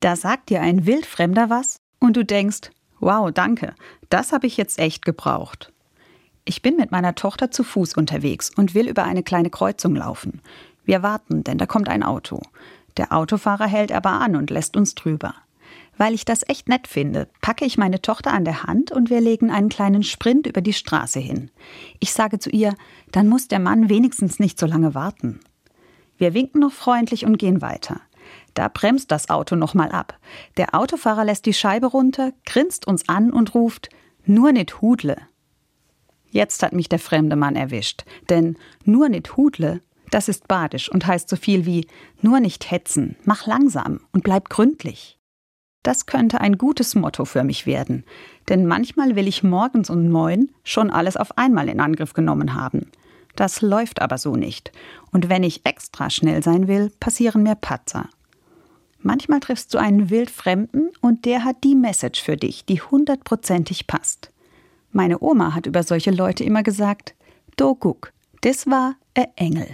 Da sagt dir ein Wildfremder was und du denkst, wow, danke, das habe ich jetzt echt gebraucht. Ich bin mit meiner Tochter zu Fuß unterwegs und will über eine kleine Kreuzung laufen. Wir warten, denn da kommt ein Auto. Der Autofahrer hält aber an und lässt uns drüber. Weil ich das echt nett finde, packe ich meine Tochter an der Hand und wir legen einen kleinen Sprint über die Straße hin. Ich sage zu ihr, dann muss der Mann wenigstens nicht so lange warten. Wir winken noch freundlich und gehen weiter. Da bremst das Auto nochmal ab. Der Autofahrer lässt die Scheibe runter, grinst uns an und ruft, nur nicht Hudle. Jetzt hat mich der fremde Mann erwischt, denn nur nicht Hudle, das ist badisch und heißt so viel wie nur nicht hetzen, mach langsam und bleib gründlich. Das könnte ein gutes Motto für mich werden, denn manchmal will ich morgens um neun schon alles auf einmal in Angriff genommen haben. Das läuft aber so nicht. Und wenn ich extra schnell sein will, passieren mir Patzer. Manchmal triffst du einen Wildfremden und der hat die Message für dich, die hundertprozentig passt. Meine Oma hat über solche Leute immer gesagt, Do guck, das war e Engel.